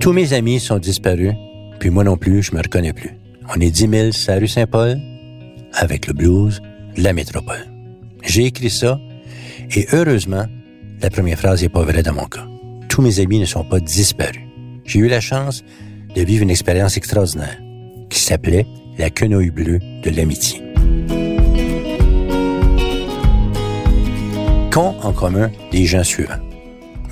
Tous mes amis sont disparus, puis moi non plus, je me reconnais plus. On est 10 000 sur la rue Saint-Paul, avec le blues la métropole. J'ai écrit ça, et heureusement, la première phrase n'est pas vraie dans mon cas. Tous mes amis ne sont pas disparus. J'ai eu la chance de vivre une expérience extraordinaire qui s'appelait la quenouille bleue de l'amitié. Qu'ont en commun les gens suivants?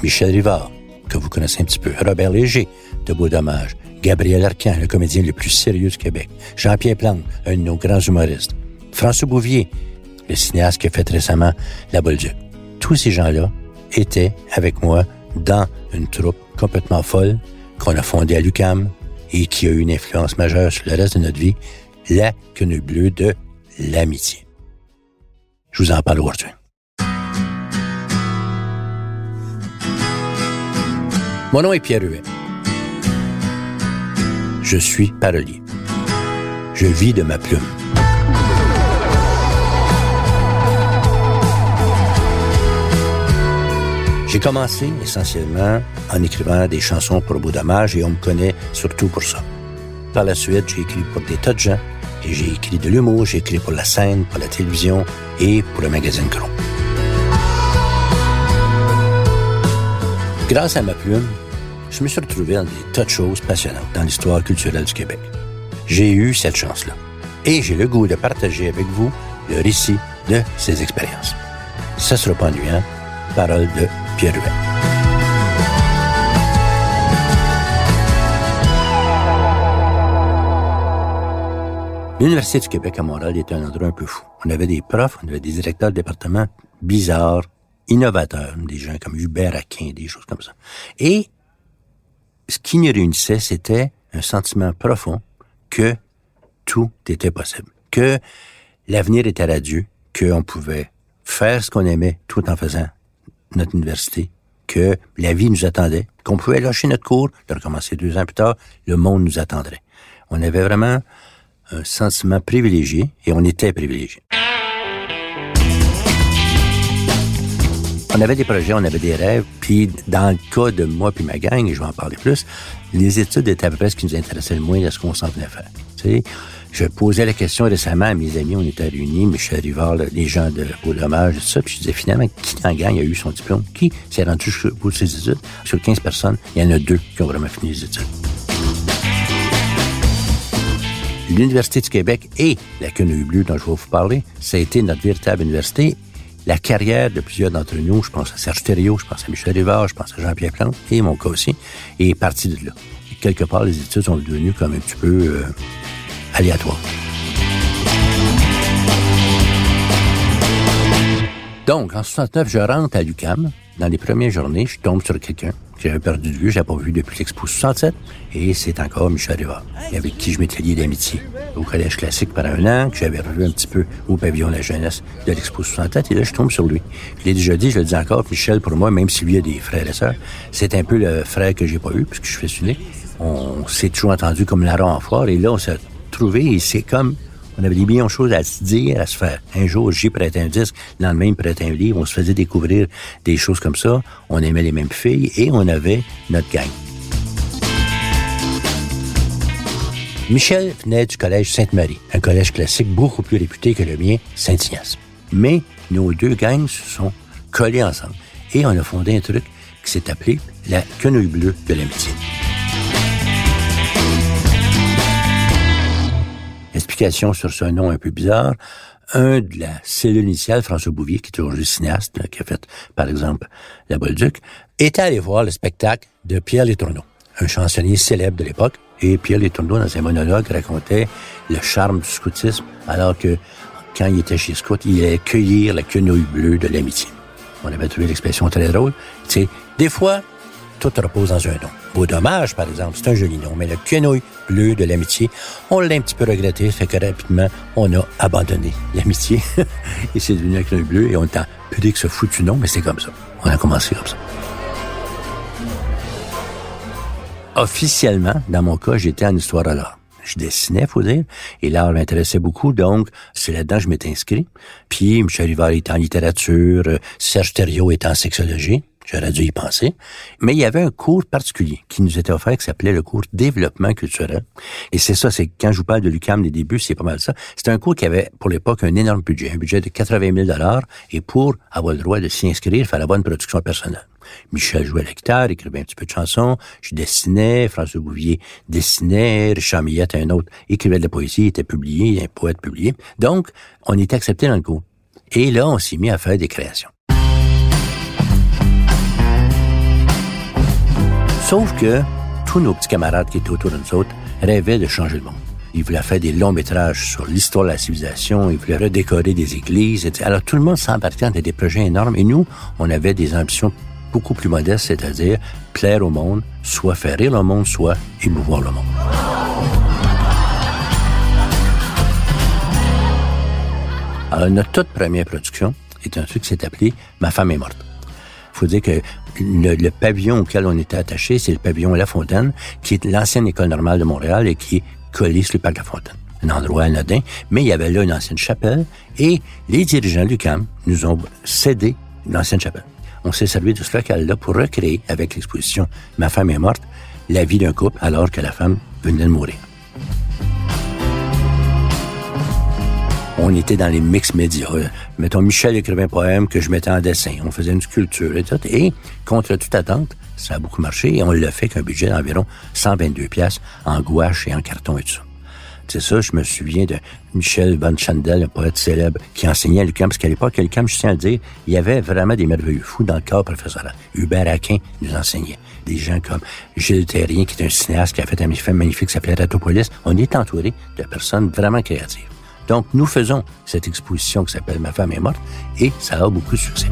Michel Rivard, que vous connaissez un petit peu, Robert Léger, de Beau Dommage, Gabriel Arcan, le comédien le plus sérieux du Québec, Jean-Pierre Plante, un de nos grands humoristes, François Bouvier, le cinéaste qui a fait récemment La Bolduc. Tous ces gens-là étaient avec moi dans une troupe complètement folle qu'on a fondée à l'UCAM et qui a eu une influence majeure sur le reste de notre vie, la quenouille bleue de l'amitié. Je vous en parle aujourd'hui. Mon nom est Pierre Huet. Je suis parolier. Je vis de ma plume. J'ai commencé essentiellement en écrivant des chansons pour Beau Dommage et on me connaît surtout pour ça. Par la suite, j'ai écrit pour des tas de gens et j'ai écrit de l'humour, j'ai écrit pour la scène, pour la télévision et pour le magazine Cron. Grâce à ma plume, je me suis retrouvé dans des tas de choses passionnantes dans l'histoire culturelle du Québec. J'ai eu cette chance-là. Et j'ai le goût de partager avec vous le récit de ces expériences. Ça sera pas ennuyant. Parole de Pierre Huet. L'Université du Québec à Montréal était un endroit un peu fou. On avait des profs, on avait des directeurs de département bizarres, innovateurs, des gens comme Hubert Aquin, des choses comme ça. Et ce qui nous réunissait, c'était un sentiment profond que tout était possible, que l'avenir était radieux, qu'on pouvait faire ce qu'on aimait tout en faisant notre université, que la vie nous attendait, qu'on pouvait lâcher notre cours, de recommencer deux ans plus tard, le monde nous attendrait. On avait vraiment un sentiment privilégié et on était privilégié. On avait des projets, on avait des rêves, puis dans le cas de moi puis ma gang, et je vais en parler plus, les études étaient à peu près ce qui nous intéressait le moins de ce qu'on s'en venait faire. Tu je posais la question récemment à mes amis, on était réunis, Michel Rivard, les gens de Beau Dommage, tout ça, puis je disais finalement, qui la gang a eu son diplôme? Qui s'est rendu pour ses études? Sur 15 personnes, il y en a deux qui ont vraiment fini les études. L'Université du Québec et la Quenouille Bleue dont je vais vous parler, ça a été notre véritable université la carrière de plusieurs d'entre nous, je pense à Serge Thériault, je pense à Michel Rivard, je pense à Jean-Pierre Plante, et mon cas aussi, est parti de là. Quelque part, les études sont devenues comme un petit peu euh, aléatoires. Donc, en 69, je rentre à l'UCAM. Dans les premières journées, je tombe sur quelqu'un que j'avais perdu de vue, je n'avais pas vu depuis l'Expo 67, et c'est encore Michel Rivard, avec qui je m'étais lié d'amitié au Collège classique pendant un an, que j'avais revu un petit peu au pavillon de la jeunesse de l'Expo 67, et là, je tombe sur lui. Je l'ai déjà dit, je le dis encore, Michel, pour moi, même s'il lui a des frères et sœurs, c'est un peu le frère que j'ai pas eu, puisque je suis fils On s'est toujours entendu comme larron en et là, on s'est trouvé, et c'est comme on avait des millions de choses à se dire, à se faire. Un jour, j'ai prêté un disque, le lendemain, il prêtait un livre, on se faisait découvrir des choses comme ça, on aimait les mêmes filles et on avait notre gang. Michel venait du collège Sainte-Marie, un collège classique beaucoup plus réputé que le mien, Saint-Ignace. Mais nos deux gangs se sont collés ensemble et on a fondé un truc qui s'est appelé la quenouille bleue de l'amitié. Explication sur ce nom un peu bizarre. Un de la cellule initiale, François Bouvier, qui est aujourd'hui cinéaste, qui a fait, par exemple, La Bolduc, était allé voir le spectacle de Pierre Létourneau, un chansonnier célèbre de l'époque. Et Pierre Létourneau, dans ses monologues, racontait le charme du scoutisme, alors que quand il était chez Scout, il allait cueillir la quenouille bleue de l'amitié. On avait trouvé l'expression très drôle. Sais, des fois, tout repose dans un nom. Beau dommage, par exemple, c'est un joli nom, mais le quenouille bleu de l'amitié, on l'a un petit peu regretté, fait que rapidement, on a abandonné l'amitié. et c'est devenu un quenouille bleu, et on t'a pu dire que ce foutu nom, mais c'est comme ça. On a commencé comme ça. Officiellement, dans mon cas, j'étais en histoire à l'art. je dessinais, faut dire, et l'art m'intéressait beaucoup, donc c'est là-dedans que je m'étais inscrit. Puis Michel Rivard était en littérature, Serge Thériault était en sexologie, J'aurais dû y penser. Mais il y avait un cours particulier qui nous était offert qui s'appelait le cours développement culturel. Et c'est ça, c'est quand je vous parle de l'UCAM, les débuts, c'est pas mal ça. C'était un cours qui avait, pour l'époque, un énorme budget, un budget de 80 000 dollars. Et pour avoir le droit de s'y inscrire, il fallait avoir une production personnelle. Michel jouait à la écrivait un petit peu de chansons, je dessinais, François Bouvier dessinait, Richard Millette, un autre, écrivait de la poésie, était publié, un poète publié. Donc, on était accepté dans le cours. Et là, on s'est mis à faire des créations. Sauf que tous nos petits camarades qui étaient autour de nous autres rêvaient de changer le monde. Ils voulaient faire des longs métrages sur l'histoire de la civilisation, ils voulaient redécorer des églises. Etc. Alors tout le monde s'embarquait dans des projets énormes et nous, on avait des ambitions beaucoup plus modestes, c'est-à-dire plaire au monde, soit faire rire le monde, soit émouvoir le monde. Alors notre toute première production est un truc qui s'est appelé Ma femme est morte. Faut dire que le, pavillon auquel on était attaché, c'est le pavillon La Fontaine, qui est l'ancienne école normale de Montréal et qui est collé sur le parc La Fontaine. Un endroit anodin, mais il y avait là une ancienne chapelle et les dirigeants du CAM nous ont cédé l'ancienne chapelle. On s'est servi de ce local-là pour recréer, avec l'exposition Ma femme est morte, la vie d'un couple alors que la femme venait de mourir. On était dans les mix médias. Mettons, Michel écrivait un poème que je mettais en dessin. On faisait une sculpture et tout. Et, contre toute attente, ça a beaucoup marché et on l'a fait qu'un budget d'environ 122 pièces en gouache et en carton et tout ça. C'est ça, je me souviens de Michel Van Chandel, un poète célèbre, qui enseignait à l'UQAM, parce qu'à l'époque, à l'UQAM, je tiens à le dire, il y avait vraiment des merveilleux fous dans le corps professoral. Hubert Aquin nous enseignait. Des gens comme Gilles Terrien, qui est un cinéaste qui a fait un film magnifique qui s'appelait Ratopolis. On est entouré de personnes vraiment créatives. Donc, nous faisons cette exposition qui s'appelle Ma femme est morte et ça a beaucoup de succès.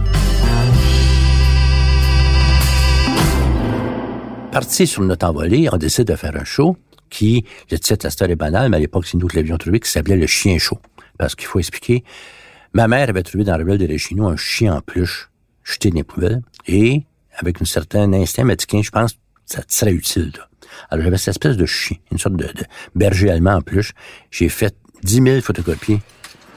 Parti sur notre envolée, on décide de faire un show qui, le titre à cette est banal, mais à l'époque, c'est nous qui l'avions trouvé, qui s'appelait Le Chien Chaud. Parce qu'il faut expliquer, ma mère avait trouvé dans la ruelle de Réchino un chien en peluche jeté dans les poubelles et, avec un certain instinct, m'a dit je pense ça serait utile. Alors, j'avais cette espèce de chien, une sorte de, de berger allemand en peluche. J'ai fait 10 000 photocopies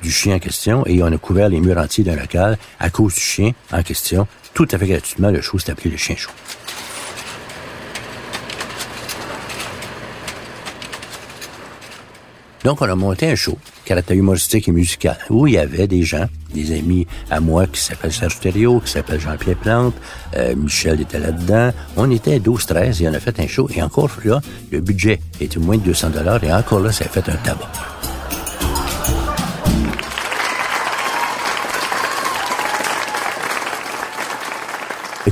du chien en question et on a couvert les murs entiers d'un local à cause du chien en question. Tout à fait gratuitement, le show s'est appelé le chien chaud. Donc, on a monté un show, caractère humoristique et musical, où il y avait des gens, des amis à moi qui s'appellent Serge Thériault, qui s'appelle Jean-Pierre Plante, euh, Michel était là-dedans. On était 12-13 et on a fait un show. Et encore là, le budget était moins de 200 dollars et encore là, ça a fait un tabac.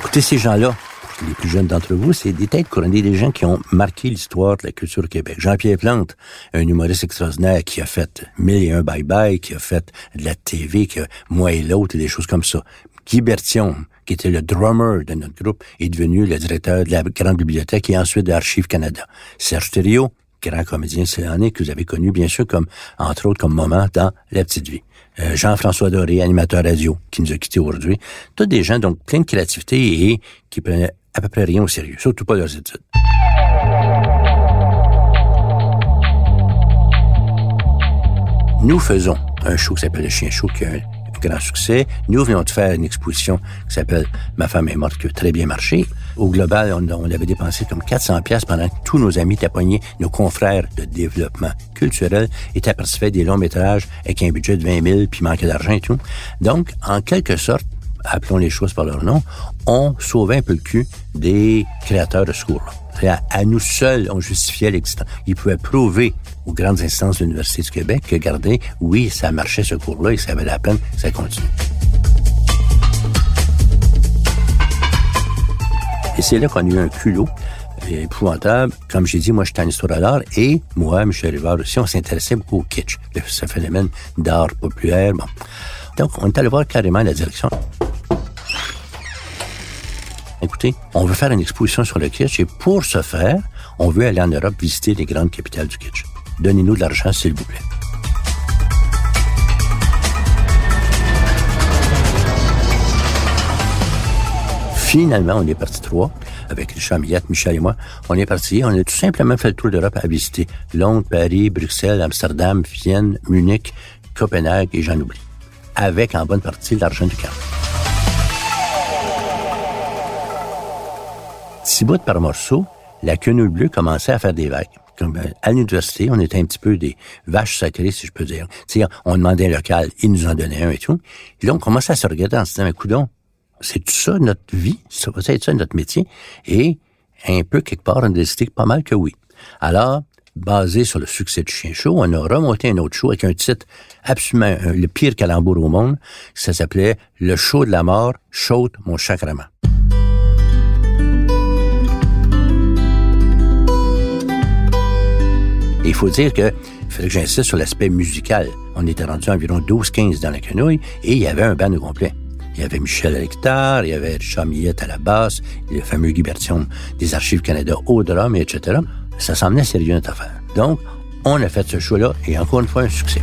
Écoutez, ces gens-là, les plus jeunes d'entre vous, c'est des têtes couronnées, des gens qui ont marqué l'histoire de la culture au Québec. Jean-Pierre Plante, un humoriste extraordinaire qui a fait mille et un bye-bye, qui a fait de la TV, qui a moi et l'autre, des choses comme ça. Guy Bertion, qui était le drummer de notre groupe, est devenu le directeur de la Grande Bibliothèque et ensuite de l'Archive Canada. Serge Thériault, grand comédien sénégalais que vous avez connu, bien sûr, comme, entre autres, comme moment dans La Petite Vie. Euh, Jean-François Doré, animateur radio, qui nous a quittés aujourd'hui. Tous des gens, donc, plein de créativité et qui prenaient à peu près rien au sérieux, surtout pas leurs études. Nous faisons un show qui s'appelle Le Chien Chaud, qui un grand succès. Nous venons de faire une exposition qui s'appelle Ma femme est morte, qui a très bien marché. Au global, on, avait dépensé comme 400 pièces pendant que tous nos amis étaient nos confrères de développement culturel étaient participés des longs métrages avec un budget de 20 000 puis manquait d'argent et tout. Donc, en quelque sorte, appelons les choses par leur nom, on sauvait un peu le cul des créateurs de ce cours-là. À, à, nous seuls, on justifiait l'existence. Ils pouvaient prouver aux grandes instances de l'Université du Québec que, regardez, oui, ça marchait ce cours-là et ça avait la peine, ça continue. Et c'est là qu'on a eu un culot épouvantable. Comme j'ai dit, moi, j'étais en histoire de l'art et moi, Michel Rivard aussi, on s'intéressait beaucoup au kitsch, ce phénomène d'art populaire. Bon. Donc, on est allé voir carrément la direction. Écoutez, on veut faire une exposition sur le kitsch et pour ce faire, on veut aller en Europe visiter les grandes capitales du kitsch. Donnez-nous de l'argent, s'il vous plaît. Finalement, on est parti trois, avec Richard Millette, Michel et moi. On est parti, on a tout simplement fait le tour d'Europe à visiter Londres, Paris, Bruxelles, Amsterdam, Vienne, Munich, Copenhague et j'en oublie. Avec en bonne partie l'argent du camp. Six bout par morceau, la quenouille bleue commençait à faire des vagues. Euh, à l'université, on était un petit peu des vaches sacrées, si je peux dire. on demandait un local, ils nous en donnaient un et tout. Et là, on commençait à se regarder en se disant, mais coudon, c'est tout ça notre vie? Ça va être ça notre métier? Et un peu quelque part, on a décidé pas mal que oui. Alors, basé sur le succès du Chien Chaud, on a remonté un autre show avec un titre absolument euh, le pire calembour au monde. Ça s'appelait Le show de la mort, chaude mon chacrement. Il faut dire que il fallait que j'insiste sur l'aspect musical. On était rendu environ 12-15 dans la quenouille et il y avait un band au complet. Il y avait Michel à la il y avait Richard Millette à la basse, le fameux Guy Bertion des Archives Canada au drum, etc. Ça semblait sérieux notre affaire. Donc, on a fait ce show-là et encore une fois un succès.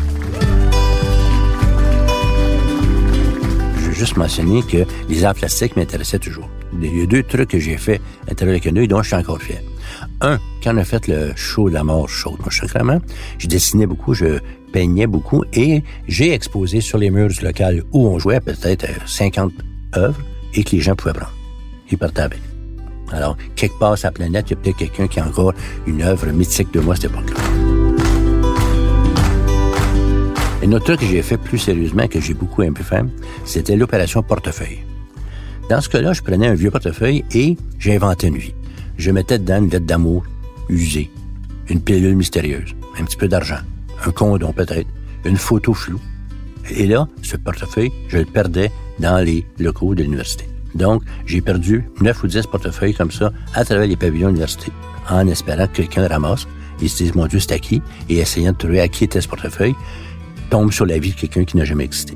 Je veux juste mentionner que les arts plastiques m'intéressaient toujours. Il y a deux trucs que j'ai fait à de la quenouille dont je suis encore fier. Un, quand on a fait le show de la mort chaude, moi, sacrément, je dessinais beaucoup, je peignais beaucoup et j'ai exposé sur les murs du local où on jouait peut-être 50 euh, œuvres et que les gens pouvaient prendre. Ils partaient avec. Alors, quelque part sur la planète, il y a peut-être quelqu'un qui a encore une œuvre mythique de moi à cette époque-là. Un autre truc que j'ai fait plus sérieusement, que j'ai beaucoup aimé faire, c'était l'opération portefeuille. Dans ce cas-là, je prenais un vieux portefeuille et j'inventais une vie je mettais dedans une lettre d'amour usée, une pilule mystérieuse, un petit peu d'argent, un condom peut-être, une photo floue. Et là, ce portefeuille, je le perdais dans les locaux de l'université. Donc, j'ai perdu neuf ou dix portefeuilles comme ça à travers les pavillons de l'université, en espérant que quelqu'un ramasse et se dise, mon Dieu, c'est à qui? Et essayant de trouver à qui était ce portefeuille, tombe sur la vie de quelqu'un qui n'a jamais existé.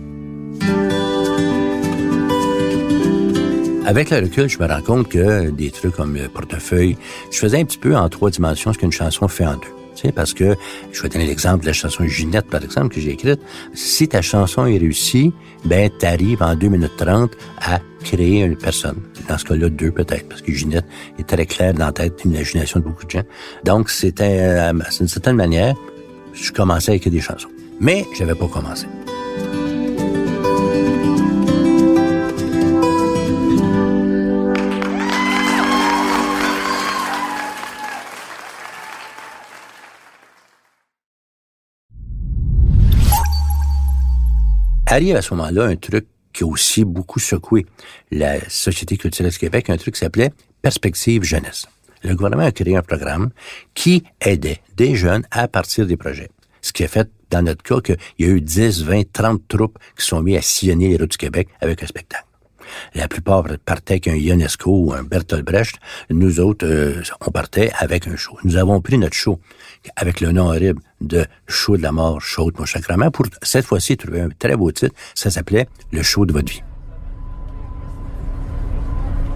Avec le recul, je me rends compte que des trucs comme le portefeuille, je faisais un petit peu en trois dimensions ce qu'une chanson fait en deux. Tu sais, parce que, je vais donner l'exemple de la chanson Ginette, par exemple, que j'ai écrite. Si ta chanson est réussie, ben, t'arrives en 2 minutes 30 à créer une personne. Dans ce cas-là, deux peut-être, parce que Ginette est très claire dans la tête, l'imagination de beaucoup de gens. Donc, c'était, euh, d'une certaine manière, je commençais à écrire des chansons. Mais, j'avais pas commencé. Arrive à ce moment-là un truc qui a aussi beaucoup secoué la Société culturelle du Québec, un truc qui s'appelait Perspective Jeunesse. Le gouvernement a créé un programme qui aidait des jeunes à partir des projets. Ce qui a fait, dans notre cas, qu'il y a eu 10, 20, 30 troupes qui sont mis à sillonner les routes du Québec avec un spectacle. La plupart partaient avec un Ionesco ou un Bertolt Brecht. Nous autres, euh, on partait avec un show. Nous avons pris notre show avec le nom horrible de Show de la mort, Show de mon sacrement, pour cette fois-ci trouver un très beau titre. Ça s'appelait Le show de votre vie.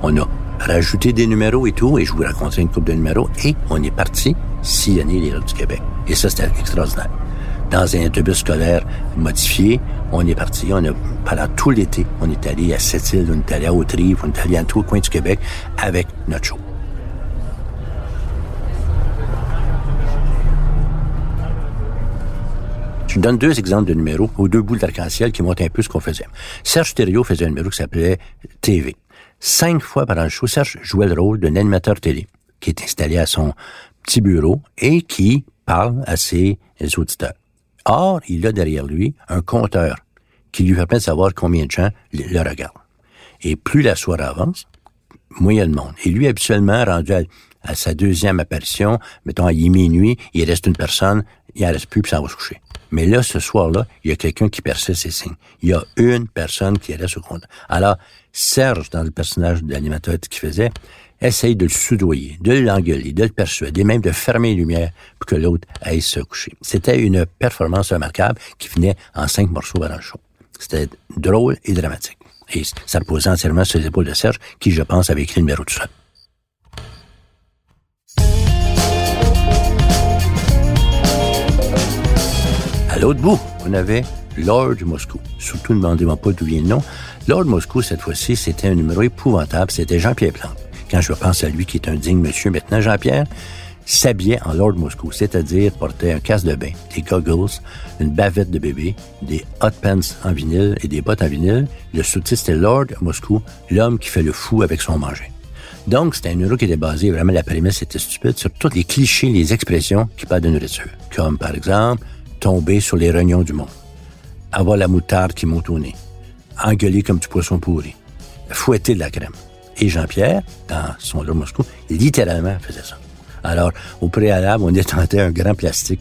On a rajouté des numéros et tout, et je vous raconterai une coupe de numéros, et on est parti sillonner les routes du Québec. Et ça, c'était extraordinaire dans un autobus scolaire modifié. On est parti, on a, pendant tout l'été, on est allé à Sept-Îles, on est allé à Autrive, on est allé à tout le coin du Québec avec notre show. Je donne deux exemples de numéros aux deux boules d'arc-en-ciel qui montrent un peu ce qu'on faisait. Serge Thériault faisait un numéro qui s'appelait TV. Cinq fois pendant le show, Serge jouait le rôle d'un animateur télé qui est installé à son petit bureau et qui parle à ses auditeurs. Or, il a derrière lui un compteur qui lui permet de savoir combien de gens le regardent. Et plus la soirée avance, moins il y a de monde. Et lui, habituellement, rendu à, sa deuxième apparition, mettons, il est minuit, il reste une personne, il en reste plus, puis ça va se coucher. Mais là, ce soir-là, il y a quelqu'un qui persiste ses signes. Il y a une personne qui reste au compte. Alors, Serge, dans le personnage de l'animateur qu'il faisait, essaye de le soudoyer, de l'engueuler, de le persuader, même de fermer les lumières pour que l'autre aille se coucher. C'était une performance remarquable qui venait en cinq morceaux le show. C'était drôle et dramatique. Et ça reposait entièrement sur les épaules de Serge, qui, je pense, avait écrit le numéro tout seul. À l'autre bout, on avait Lord Moscou. Surtout, ne demandez-moi pas d'où vient le nom. Lord Moscou, cette fois-ci, c'était un numéro épouvantable. C'était Jean-Pierre Plante. Je pense à lui, qui est un digne monsieur maintenant, Jean-Pierre, s'habillait en Lord Moscou, c'est-à-dire portait un casque de bain, des goggles, une bavette de bébé, des hot pants en vinyle et des bottes en vinyle. Le sous-titre, c'était Lord Moscou, l'homme qui fait le fou avec son manger. Donc, c'était un numéro qui était basé, vraiment, la prémisse était stupide, sur tous les clichés, les expressions qui parlent de nourriture. Comme, par exemple, tomber sur les rognons du monde, avoir la moutarde qui monte au nez, engueuler comme du poisson pourri, fouetter de la crème. Et Jean-Pierre, dans son Lord Moscou, littéralement faisait ça. Alors, au préalable, on détentait un grand plastique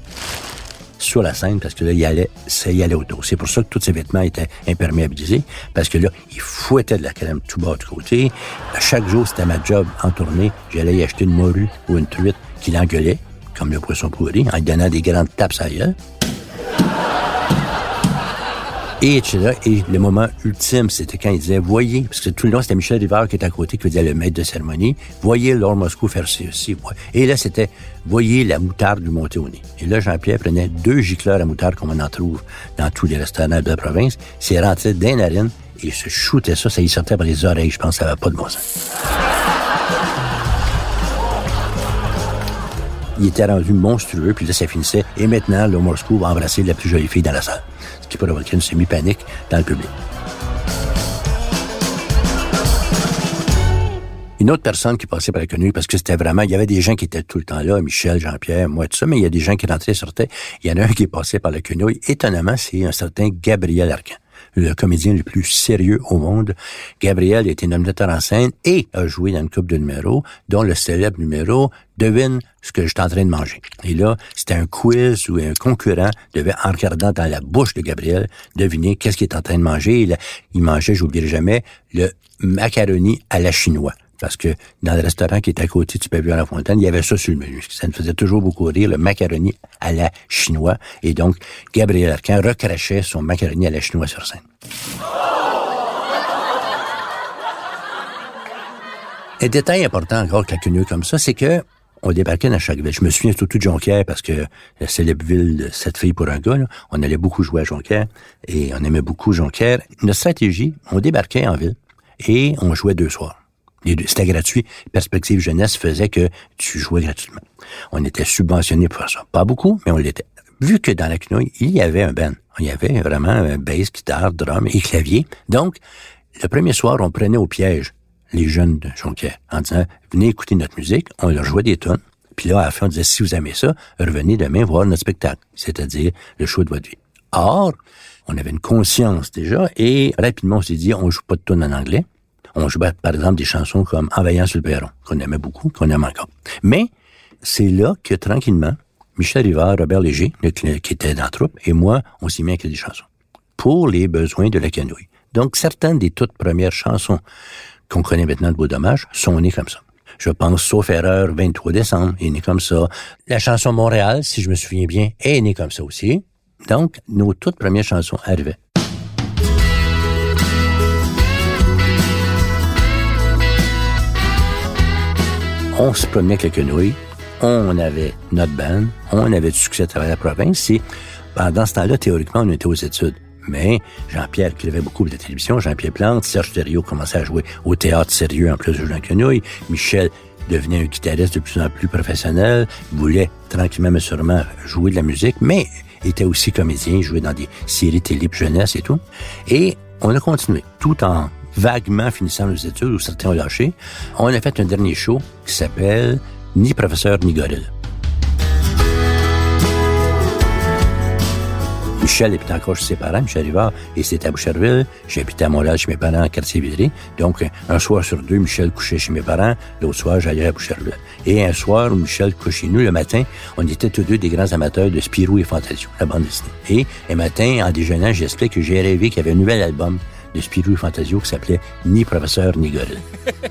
sur la scène parce que là, il allait, ça y allait autour. C'est pour ça que tous ses vêtements étaient imperméabilisés parce que là, il fouettait de la crème tout bas de côté. chaque jour, c'était ma job en tournée. J'allais y acheter une morue ou une truite qui l'engueulait, comme le poisson pourri, en lui donnant des grandes tapes à et Et le moment ultime, c'était quand il disait, voyez, parce que tout le long, c'était Michel Rivard qui était à côté, qui faisait le maître de cérémonie, voyez Lord Moscou faire ceci. Et là, c'était, voyez la moutarde du monter au nez. Et là, Jean-Pierre prenait deux gicleurs à moutarde, comme on en trouve dans tous les restaurants de la province, s'est rentré dans les narines, et il se shootait ça, ça y sortait par les oreilles. Je pense ça n'avait pas de bon. Il était rendu monstrueux, puis là, ça finissait. Et maintenant, le Moscou va embrasser la plus jolie fille dans la salle qui provoquait une semi-panique dans le public. Une autre personne qui passait par la quenouille, parce que c'était vraiment, il y avait des gens qui étaient tout le temps là, Michel, Jean-Pierre, moi, tout ça, mais il y a des gens qui rentraient et sortaient. Il y en a un qui passait par la quenouille. Étonnamment, c'est un certain Gabriel Arcan le comédien le plus sérieux au monde. Gabriel était nominateur en scène et a joué dans une coupe de numéros, dont le célèbre numéro Devine ce que je suis en train de manger. Et là, c'était un quiz où un concurrent devait, en regardant dans la bouche de Gabriel, deviner qu'est-ce qu'il est en train de manger. Il, il mangeait, j'oublierai jamais, le macaroni à la chinoise parce que dans le restaurant qui était à côté du pavillon à la fontaine, il y avait ça sur le menu. Ça me faisait toujours beaucoup rire, le macaroni à la chinois. Et donc, Gabriel Arcan recrachait son macaroni à la chinois sur scène. Un détail important encore que la comme ça, c'est que on débarquait dans chaque ville. Je me souviens surtout de Jonquière parce que la célèbre ville de cette fille pour un gars, on allait beaucoup jouer à Jonquière et on aimait beaucoup Jonquière. Notre stratégie, on débarquait en ville et on jouait deux soirs. C'était gratuit. Perspective Jeunesse faisait que tu jouais gratuitement. On était subventionné pour ça. Pas beaucoup, mais on l'était. Vu que dans la quenouille, il y avait un band. Il y avait vraiment un bass, guitare, drum et clavier. Donc, le premier soir, on prenait au piège les jeunes de Jonquière en disant, venez écouter notre musique. On leur jouait des tonnes. Puis là, à la fin, on disait, si vous aimez ça, revenez demain voir notre spectacle. C'est-à-dire le show de votre vie. Or, on avait une conscience déjà et rapidement, on s'est dit, on joue pas de tonnes en anglais on jouait par exemple des chansons comme Envahant sur le perron, qu'on aimait beaucoup, qu'on aime encore. Mais c'est là que tranquillement, Michel Rivard, Robert Léger, qui était dans la troupe, et moi, on s'y met avec des chansons pour les besoins de la canouille. Donc, certaines des toutes premières chansons qu'on connaît maintenant de Beau sont nées comme ça. Je pense, sauf erreur, 23 décembre, est né comme ça. La chanson Montréal, si je me souviens bien, est née comme ça aussi. Donc, nos toutes premières chansons arrivaient. On se promenait avec la quenouille, on avait notre band, on avait du succès à travers la province. Et pendant ce temps-là, théoriquement, on était aux études. Mais Jean-Pierre écrivait beaucoup de la télévision, Jean-Pierre Plante, Serge Thériault commençait à jouer au théâtre sérieux en plus de jouer en quenouille, Michel devenait un guitariste de plus en plus professionnel, voulait tranquillement mais sûrement jouer de la musique, mais était aussi comédien, jouait dans des séries télé jeunesse et tout. Et on a continué, tout en vaguement finissant nos études, ou certains ont lâché, on a fait un dernier show qui s'appelle Ni professeur ni gorille. Michel était encore chez ses parents, Michel Rivard, et c'était à Boucherville. J'habitais à Montréal chez mes parents, en quartier Villeray. Donc, un soir sur deux, Michel couchait chez mes parents. L'autre soir, j'allais à Boucherville. Et un soir où Michel couchait chez nous, le matin, on était tous deux des grands amateurs de Spirou et Fantasio, la bande dessinée. Et un matin, en déjeunant, j'explique que j'ai rêvé qu'il y avait un nouvel album de Spirou et Fantasio qui s'appelait Ni professeur ni gorille.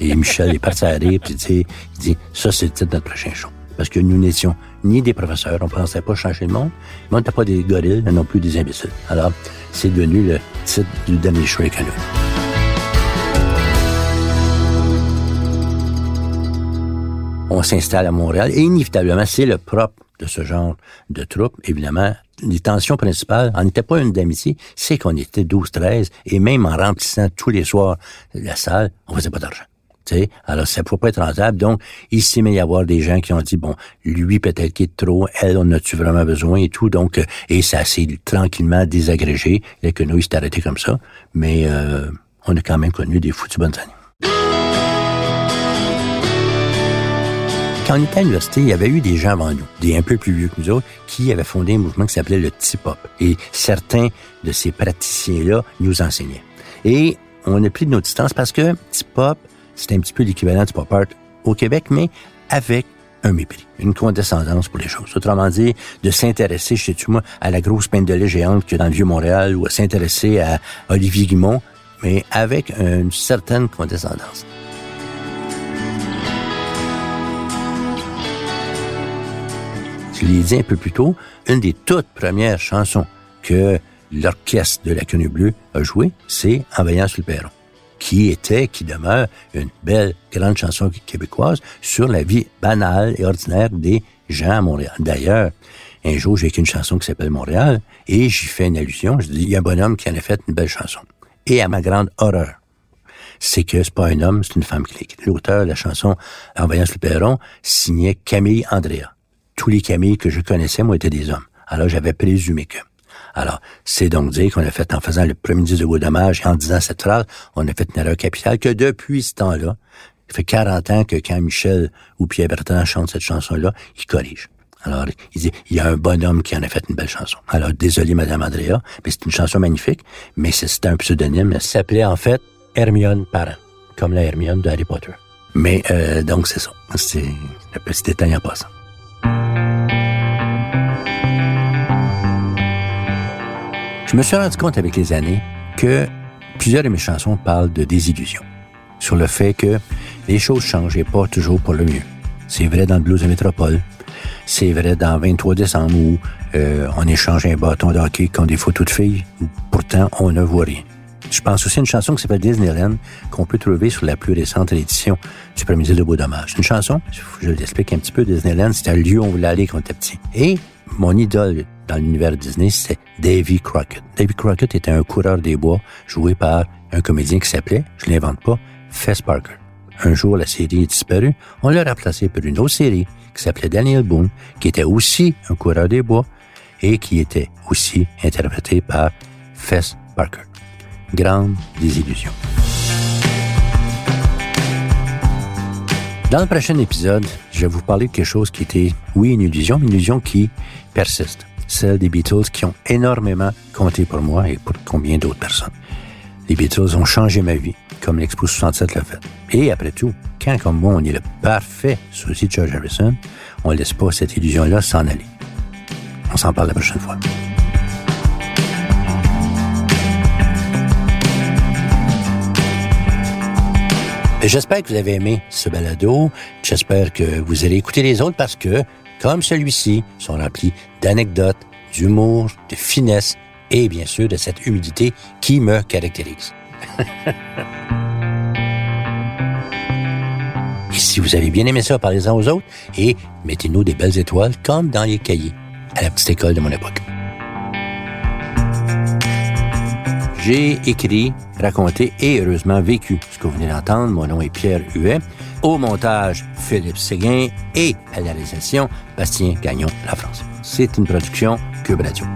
Et Michel est parti à rire, puis il dit, ça c'est le titre de notre prochain show. Parce que nous n'étions ni des professeurs, on pensait pas changer le monde, mais on n'était pas des gorilles, non plus des imbéciles. Alors, c'est devenu le titre du dernier show avec nous. On s'installe à Montréal et inévitablement, c'est le propre de ce genre de troupe, évidemment, les tensions principales, on n'était pas une d'amitié, c'est qu'on était 12-13, et même en remplissant tous les soirs la salle, on faisait pas d'argent. sais, alors, ça ne pouvait pas être rentable. Donc, il s'est mis à y avoir des gens qui ont dit, bon, lui, peut-être qu'il est trop, elle, on a-tu vraiment besoin et tout. Donc, euh, et ça s'est tranquillement désagrégé. Et que nous, il s'est arrêté comme ça. Mais euh, on a quand même connu des foutues bonnes années. On était à il y avait eu des gens avant nous, des un peu plus vieux que nous autres, qui avaient fondé un mouvement qui s'appelait le T-Pop. Et certains de ces praticiens-là nous enseignaient. Et on a pris de nos distances parce que T-Pop, c'est un petit peu l'équivalent du pop art au Québec, mais avec un mépris, une condescendance pour les choses. Autrement dit, de s'intéresser, je sais-tu moi, à la grosse peine de lait géante qu'il dans le Vieux-Montréal ou à s'intéresser à Olivier Guimont, mais avec une certaine condescendance. Je l'ai dit un peu plus tôt, une des toutes premières chansons que l'orchestre de la Quenue Bleue a joué, c'est En veillant sur le perron, qui était, qui demeure une belle grande chanson québécoise sur la vie banale et ordinaire des gens à Montréal. D'ailleurs, un jour, j'ai écrit une chanson qui s'appelle Montréal et j'y fais une allusion. Je dis, il y a un bonhomme qui en a fait une belle chanson. Et à ma grande horreur, c'est que c'est pas un homme, c'est une femme qui l'écrit. L'auteur de la chanson En voyant sur le perron signait Camille Andrea tous les Camilles que je connaissais, moi, étaient des hommes. Alors, j'avais présumé que. Alors, c'est donc dire qu'on a fait, en faisant le premier disque de et en disant cette phrase, on a fait une erreur capitale que depuis ce temps-là, il fait 40 ans que quand Michel ou Pierre Bertrand chantent cette chanson-là, ils corrigent. Alors, il dit, il y a un bonhomme qui en a fait une belle chanson. Alors, désolé, Madame Andrea, mais c'est une chanson magnifique, mais c'est un pseudonyme. Elle s'appelait, en fait, Hermione Parent, comme la Hermione de Harry Potter. Mais, euh, donc, c'est ça. C'est le petit détail en passant. Je me suis rendu compte avec les années que plusieurs de mes chansons parlent de désillusion, sur le fait que les choses changent et pas toujours pour le mieux. C'est vrai dans le blues de métropole, c'est vrai dans 23 décembre où euh, on échange un bâton de hockey contre des photos de filles pourtant on ne voit rien. Je pense aussi à une chanson qui s'appelle Disneyland qu'on peut trouver sur la plus récente édition du premier de Beau Dommage. Une chanson, je l'explique un petit peu, Disneyland, c'est un lieu où on voulait aller quand on était petit. Et mon idole dans l'univers Disney, c'est Davy Crockett. Davy Crockett était un coureur des bois joué par un comédien qui s'appelait, je l'invente pas, Fess Parker. Un jour, la série est disparue. On l'a remplacé par une autre série qui s'appelait Daniel Boone, qui était aussi un coureur des bois et qui était aussi interprété par Fess Parker. Grande désillusion. Dans le prochain épisode, je vais vous parler de quelque chose qui était, oui, une illusion, une illusion qui persiste. Celle des Beatles qui ont énormément compté pour moi et pour combien d'autres personnes. Les Beatles ont changé ma vie, comme l'Expo 67 l'a fait. Et après tout, quand comme moi, on est le parfait souci de George Harrison, on laisse pas cette illusion-là s'en aller. On s'en parle la prochaine fois. J'espère que vous avez aimé ce balado. J'espère que vous allez écouter les autres parce que, comme celui-ci, sont remplis d'anecdotes, d'humour, de finesse et bien sûr de cette humidité qui me caractérise. et si vous avez bien aimé ça, parlez-en aux autres et mettez-nous des belles étoiles comme dans les cahiers à la petite école de mon époque. J'ai écrit, raconté et heureusement vécu ce que vous venez d'entendre. Mon nom est Pierre Huet. Au montage, Philippe Séguin et à la réalisation, Bastien Gagnon, La France. C'est une production Cube Radio.